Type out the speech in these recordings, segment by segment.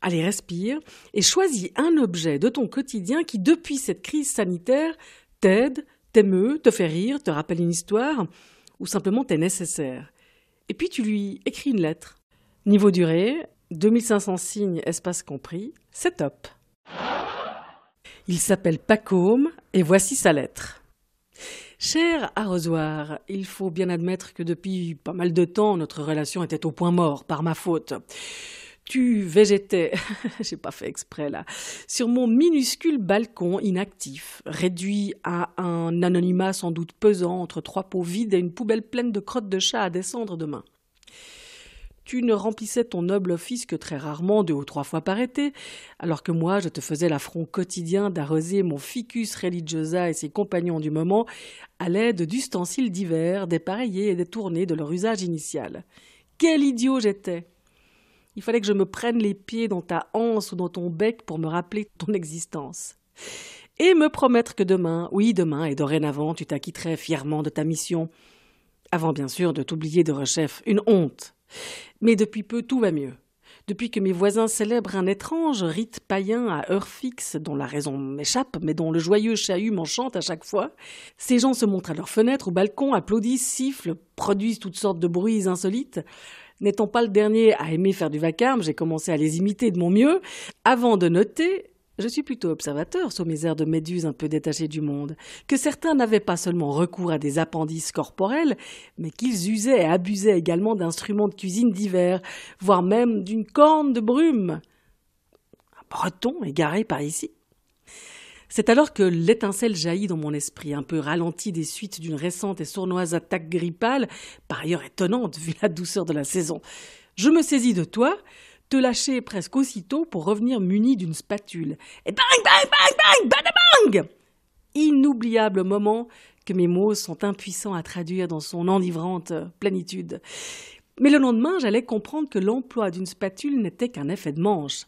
allez respire, et choisis un objet de ton quotidien qui, depuis cette crise sanitaire, t'aide, t'émeut, te fait rire, te rappelle une histoire, ou simplement t'est nécessaire. Et puis tu lui écris une lettre. Niveau durée, 2500 signes, espace compris, c'est top. Il s'appelle Pacôme et voici sa lettre. Cher arrosoir, il faut bien admettre que depuis pas mal de temps notre relation était au point mort par ma faute. Tu végétais, j'ai pas fait exprès là, sur mon minuscule balcon inactif, réduit à un anonymat sans doute pesant entre trois pots vides et une poubelle pleine de crottes de chat à descendre demain. Tu ne remplissais ton noble office que très rarement, deux ou trois fois par été, alors que moi je te faisais l'affront quotidien d'arroser mon ficus religiosa et ses compagnons du moment à l'aide d'ustensiles divers, dépareillés et détournés de leur usage initial. Quel idiot j'étais! Il fallait que je me prenne les pieds dans ta hanse ou dans ton bec pour me rappeler ton existence. Et me promettre que demain, oui demain et dorénavant, tu t'acquitterais fièrement de ta mission. Avant bien sûr de t'oublier de rechef, une honte. Mais depuis peu tout va mieux. Depuis que mes voisins célèbrent un étrange rite païen à heure fixe, dont la raison m'échappe, mais dont le joyeux chahut m'enchante à chaque fois, ces gens se montrent à leurs fenêtres, au balcon, applaudissent, sifflent, produisent toutes sortes de bruits insolites. N'étant pas le dernier à aimer faire du vacarme, j'ai commencé à les imiter de mon mieux, avant de noter je suis plutôt observateur sous mes airs de méduse un peu détachée du monde, que certains n'avaient pas seulement recours à des appendices corporels, mais qu'ils usaient et abusaient également d'instruments de cuisine divers, voire même d'une corne de brume. Un breton égaré par ici. C'est alors que l'étincelle jaillit dans mon esprit, un peu ralenti des suites d'une récente et sournoise attaque grippale, par ailleurs étonnante vu la douceur de la saison. Je me saisis de toi, te lâcher presque aussitôt pour revenir muni d'une spatule. Et bang, bang, bang, bang, bang, bang Inoubliable moment que mes mots sont impuissants à traduire dans son enivrante plénitude. Mais le lendemain, j'allais comprendre que l'emploi d'une spatule n'était qu'un effet de manche.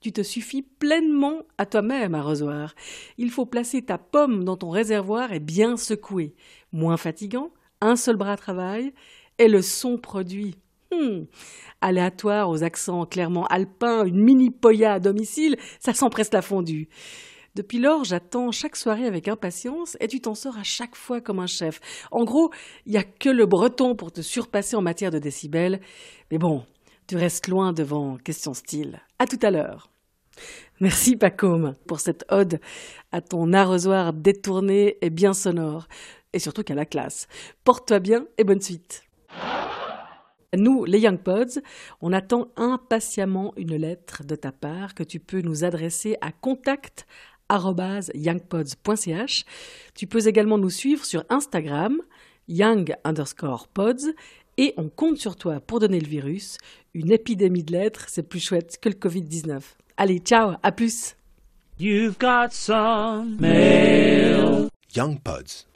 Tu te suffis pleinement à toi-même, arrosoir. Il faut placer ta pomme dans ton réservoir et bien secouer. Moins fatigant, un seul bras travaille, et le son produit Hmm. Aléatoire aux accents clairement alpins, une mini poya à domicile, ça sent presque la fondue. Depuis lors, j'attends chaque soirée avec impatience et tu t'en sors à chaque fois comme un chef. En gros, il n'y a que le breton pour te surpasser en matière de décibels. Mais bon, tu restes loin devant question style. À tout à l'heure. Merci Pacôme pour cette ode à ton arrosoir détourné et bien sonore. Et surtout qu'à la classe. Porte-toi bien et bonne suite. Nous, les Young Pods, on attend impatiemment une lettre de ta part que tu peux nous adresser à contact youngpods.ch. Tu peux également nous suivre sur Instagram, young underscore pods, et on compte sur toi pour donner le virus. Une épidémie de lettres, c'est plus chouette que le Covid-19. Allez, ciao, à plus. Young Pods.